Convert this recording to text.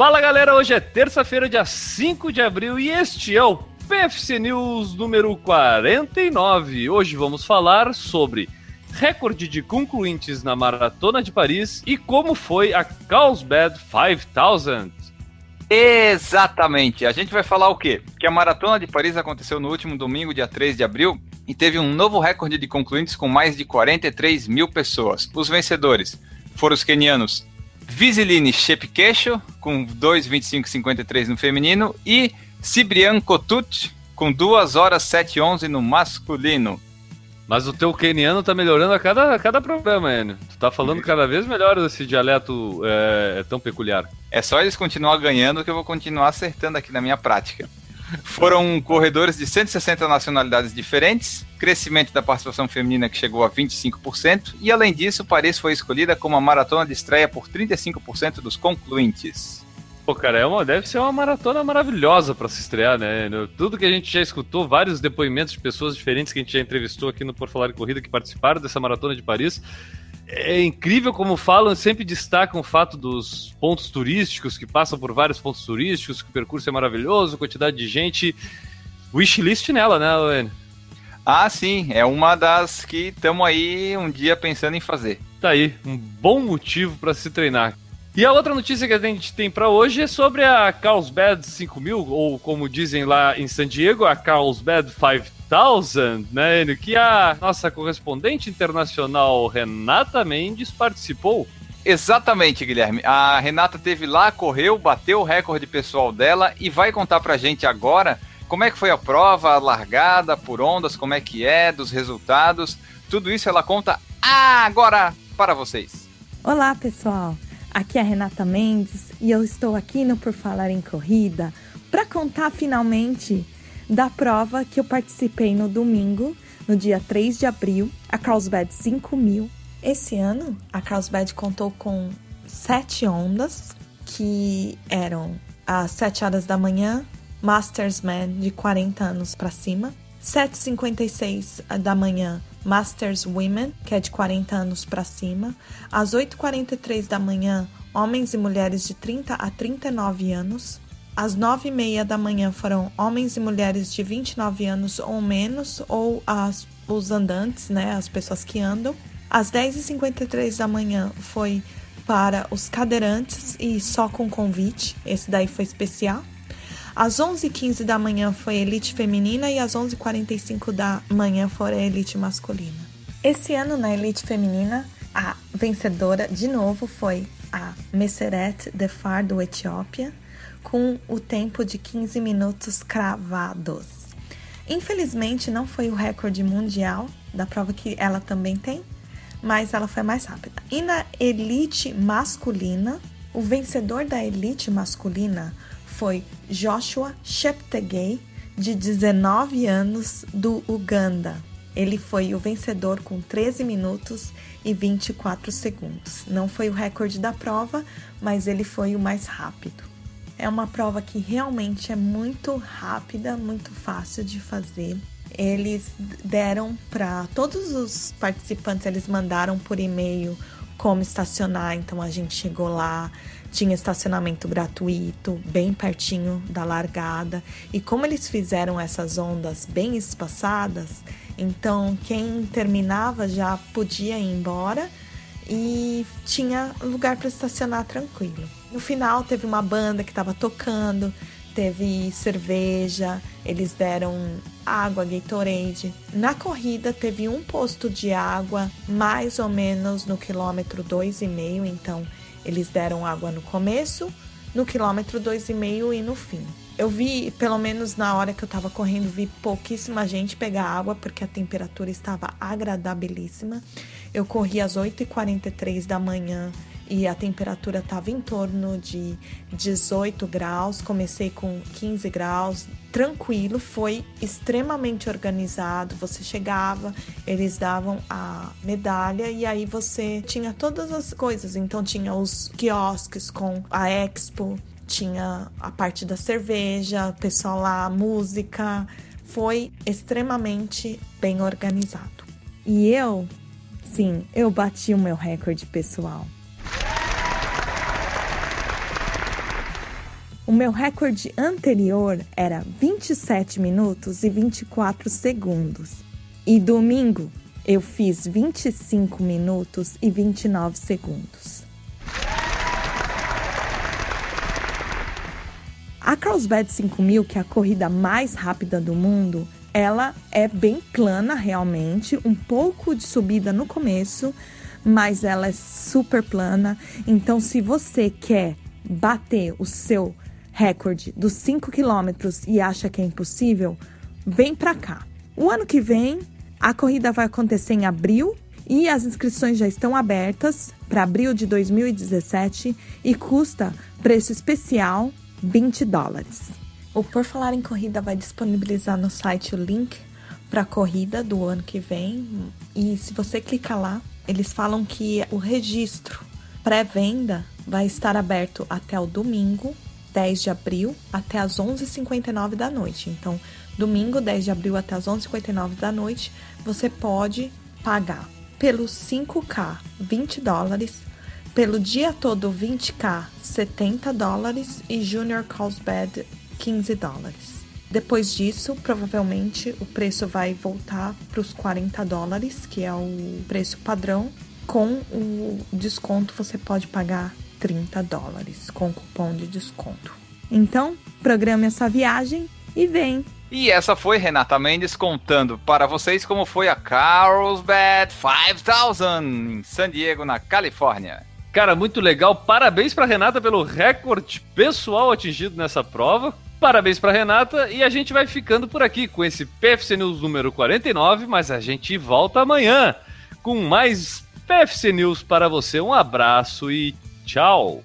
Fala galera, hoje é terça-feira, dia 5 de abril e este é o PFC News número 49. Hoje vamos falar sobre recorde de concluintes na Maratona de Paris e como foi a Carlsbad 5000. Exatamente. A gente vai falar o quê? Que a Maratona de Paris aconteceu no último domingo, dia 3 de abril, e teve um novo recorde de concluintes com mais de 43 mil pessoas. Os vencedores foram os kenianos Visiline Shepkesho, com 2,25,53 no feminino, e Cibrian Kotut, com 2 horas 7,11 no masculino. Mas o teu keniano tá melhorando a cada, a cada programa, Enio. Tu tá falando cada vez melhor esse dialeto é, é tão peculiar. É só eles continuar ganhando que eu vou continuar acertando aqui na minha prática. Foram corredores de 160 nacionalidades diferentes, crescimento da participação feminina que chegou a 25%, e além disso, Paris foi escolhida como a maratona de estreia por 35% dos concluintes. Pô, cara, é uma, deve ser uma maratona maravilhosa para se estrear, né? Tudo que a gente já escutou, vários depoimentos de pessoas diferentes que a gente já entrevistou aqui no Por Falar em Corrida que participaram dessa maratona de Paris. É incrível como falam, sempre destacam o fato dos pontos turísticos, que passam por vários pontos turísticos, que o percurso é maravilhoso, quantidade de gente. Wishlist nela, né, Luane? Ah, sim, é uma das que estamos aí um dia pensando em fazer. Tá aí, um bom motivo para se treinar. E a outra notícia que a gente tem para hoje é sobre a Carlsbad 5000, ou como dizem lá em San Diego, a Carlsbad 5000, né? Que a nossa correspondente internacional Renata Mendes participou. Exatamente, Guilherme. A Renata teve lá, correu, bateu o recorde pessoal dela e vai contar pra gente agora como é que foi a prova, a largada, por ondas, como é que é, dos resultados. Tudo isso ela conta agora para vocês. Olá, pessoal. Aqui é a Renata Mendes e eu estou aqui no Por Falar em Corrida para contar finalmente da prova que eu participei no domingo, no dia 3 de abril, a Carlsbad 5000. Esse ano, a Carlsbad contou com sete ondas, que eram às 7 horas da manhã, Masters Man de 40 anos para cima, 7h56 da manhã, Masters Women, que é de 40 anos para cima. Às 8h43 da manhã, homens e mulheres de 30 a 39 anos. Às 9h30 da manhã foram homens e mulheres de 29 anos ou menos, ou as, os andantes, né, as pessoas que andam. Às 10h53 da manhã foi para os cadeirantes e só com convite, esse daí foi especial. Às 11h15 da manhã foi elite feminina e às 11h45 da manhã foi a elite masculina. Esse ano na elite feminina, a vencedora de novo foi a Messeret Defar do Etiópia, com o tempo de 15 minutos cravados. Infelizmente não foi o recorde mundial da prova que ela também tem, mas ela foi mais rápida. E na elite masculina, o vencedor da elite masculina foi Joshua Cheptegei, de 19 anos, do Uganda. Ele foi o vencedor com 13 minutos e 24 segundos. Não foi o recorde da prova, mas ele foi o mais rápido. É uma prova que realmente é muito rápida, muito fácil de fazer. Eles deram para todos os participantes, eles mandaram por e-mail como estacionar, então a gente chegou lá, tinha estacionamento gratuito, bem pertinho da largada. E como eles fizeram essas ondas bem espaçadas, então quem terminava já podia ir embora e tinha lugar para estacionar tranquilo. No final teve uma banda que estava tocando, teve cerveja, eles deram água, Gatorade. Na corrida teve um posto de água, mais ou menos no quilômetro dois e meio, então eles deram água no começo, no quilômetro 2,5 e no fim. Eu vi, pelo menos na hora que eu tava correndo, vi pouquíssima gente pegar água porque a temperatura estava agradabilíssima. Eu corri às 8h43 da manhã e a temperatura estava em torno de 18 graus. Comecei com 15 graus, tranquilo, foi extremamente organizado. Você chegava, eles davam a medalha e aí você tinha todas as coisas. Então tinha os quiosques com a Expo, tinha a parte da cerveja, o pessoal lá, música. Foi extremamente bem organizado. E eu, sim, eu bati o meu recorde pessoal. O meu recorde anterior era 27 minutos e 24 segundos. E domingo eu fiz 25 minutos e 29 segundos. A Carlsbad 5000, que é a corrida mais rápida do mundo, ela é bem plana realmente, um pouco de subida no começo, mas ela é super plana. Então, se você quer bater o seu recorde dos 5 quilômetros e acha que é impossível, vem para cá. O ano que vem, a corrida vai acontecer em abril e as inscrições já estão abertas para abril de 2017 e custa preço especial 20 dólares. O Por Falar em Corrida vai disponibilizar no site o link para a corrida do ano que vem e se você clicar lá, eles falam que o registro pré-venda vai estar aberto até o domingo, 10 de abril, até as 11h59 da noite. Então, domingo, 10 de abril, até as 11h59 da noite, você pode pagar pelo 5K 20 dólares, pelo dia todo 20K 70 dólares e Junior Carlsbad 15 dólares. Depois disso, provavelmente o preço vai voltar para os 40 dólares, que é o preço padrão. Com o desconto, você pode pagar 30 dólares com cupom de desconto. Então, programe essa viagem e vem! E essa foi Renata Mendes contando para vocês como foi a Carlsbad 5000 em San Diego, na Califórnia. Cara, muito legal. Parabéns para Renata pelo recorde pessoal atingido nessa prova. Parabéns para Renata e a gente vai ficando por aqui com esse PFC News número 49, mas a gente volta amanhã com mais PFC News para você. Um abraço e tchau.